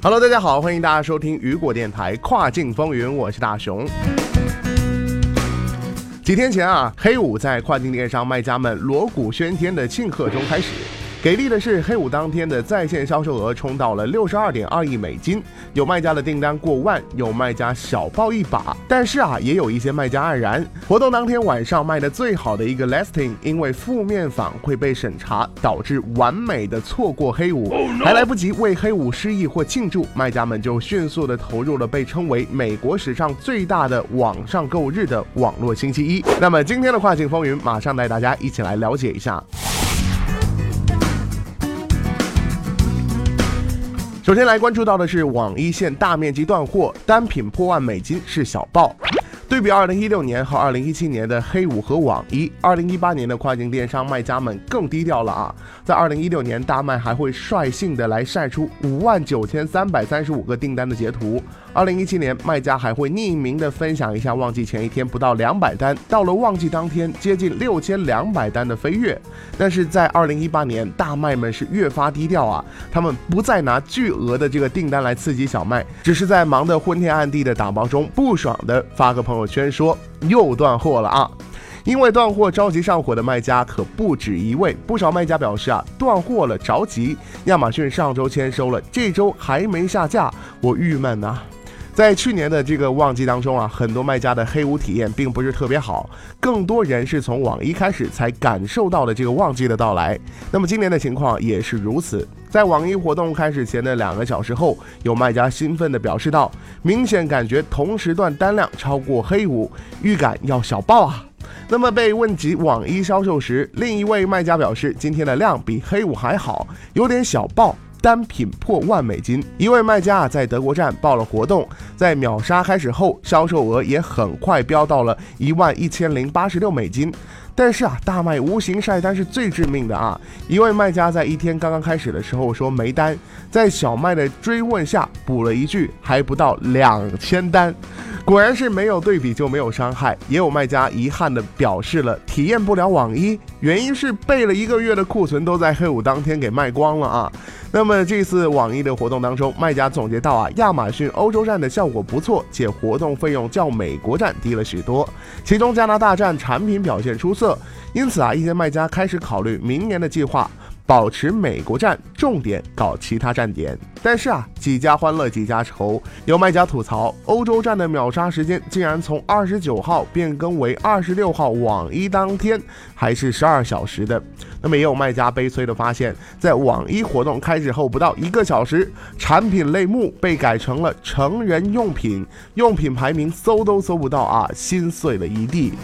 Hello，大家好，欢迎大家收听雨果电台跨境风云，我是大熊。几天前啊，黑五在跨境电商卖家们锣鼓喧天的庆贺中开始。给力的是，黑五当天的在线销售额冲到了六十二点二亿美金，有卖家的订单过万，有卖家小爆一把。但是啊，也有一些卖家黯然。活动当天晚上卖的最好的一个 listing，因为负面反馈被审查，导致完美的错过黑五，还来不及为黑五失意或庆祝，卖家们就迅速的投入了被称为美国史上最大的网上购物日的网络星期一。那么今天的跨境风云，马上带大家一起来了解一下。首先来关注到的是网一线大面积断货，单品破万美金是小爆。对比二零一六年和二零一七年的黑五和网一，二零一八年的跨境电商卖家们更低调了啊！在二零一六年，大卖还会率性的来晒出五万九千三百三十五个订单的截图；二零一七年，卖家还会匿名的分享一下旺季前一天不到两百单，到了旺季当天接近六千两百单的飞跃。但是在二零一八年，大卖们是越发低调啊！他们不再拿巨额的这个订单来刺激小卖，只是在忙得昏天暗地的打包中，不爽的发个朋友。圈说又断货了啊！因为断货着急上火的卖家可不止一位，不少卖家表示啊，断货了着急。亚马逊上周签收了，这周还没下架，我郁闷呐。在去年的这个旺季当中啊，很多卖家的黑五体验并不是特别好，更多人是从网一开始才感受到了这个旺季的到来。那么今年的情况也是如此。在网易活动开始前的两个小时后，有卖家兴奋地表示道：“明显感觉同时段单量超过黑五，预感要小爆啊！”那么被问及网易销售时，另一位卖家表示：“今天的量比黑五还好，有点小爆，单品破万美金。”一位卖家啊，在德国站报了活动，在秒杀开始后，销售额也很快飙到了一万一千零八十六美金。但是啊，大卖无形晒单是最致命的啊！一位卖家在一天刚刚开始的时候说没单，在小麦的追问下补了一句还不到两千单，果然是没有对比就没有伤害。也有卖家遗憾地表示了体验不了网一，原因是备了一个月的库存都在黑五当天给卖光了啊。那么这次网易的活动当中，卖家总结到啊，亚马逊欧洲站的效果不错，且活动费用较美国站低了许多，其中加拿大站产品表现出色，因此啊，一些卖家开始考虑明年的计划。保持美国站，重点搞其他站点。但是啊，几家欢乐几家愁。有卖家吐槽，欧洲站的秒杀时间竟然从二十九号变更为二十六号网一当天，还是十二小时的。那么也有卖家悲催的发现，在网一活动开始后不到一个小时，产品类目被改成了成人用品，用品排名搜都搜不到啊，心碎了一地。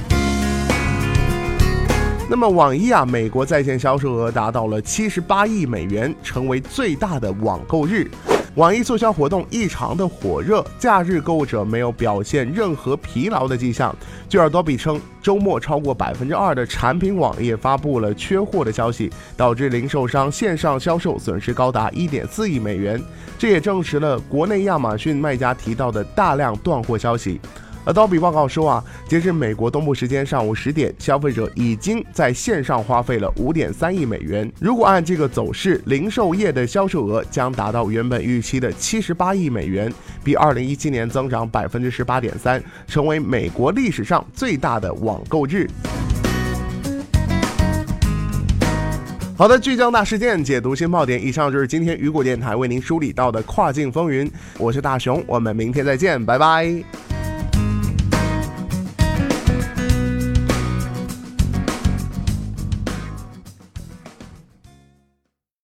那么网易啊，美国在线销售额达到了七十八亿美元，成为最大的网购日。网易促销活动异常的火热，假日购物者没有表现任何疲劳的迹象。据耳朵比称，周末超过百分之二的产品网页发布了缺货的消息，导致零售商线上销售损失高达一点四亿美元。这也证实了国内亚马逊卖家提到的大量断货消息。Adobe 报告说啊，截至美国东部时间上午十点，消费者已经在线上花费了五点三亿美元。如果按这个走势，零售业的销售额将达到原本预期的七十八亿美元，比二零一七年增长百分之十八点三，成为美国历史上最大的网购日。好的，聚焦大事件，解读新爆点。以上就是今天雨果电台为您梳理到的跨境风云。我是大熊，我们明天再见，拜拜。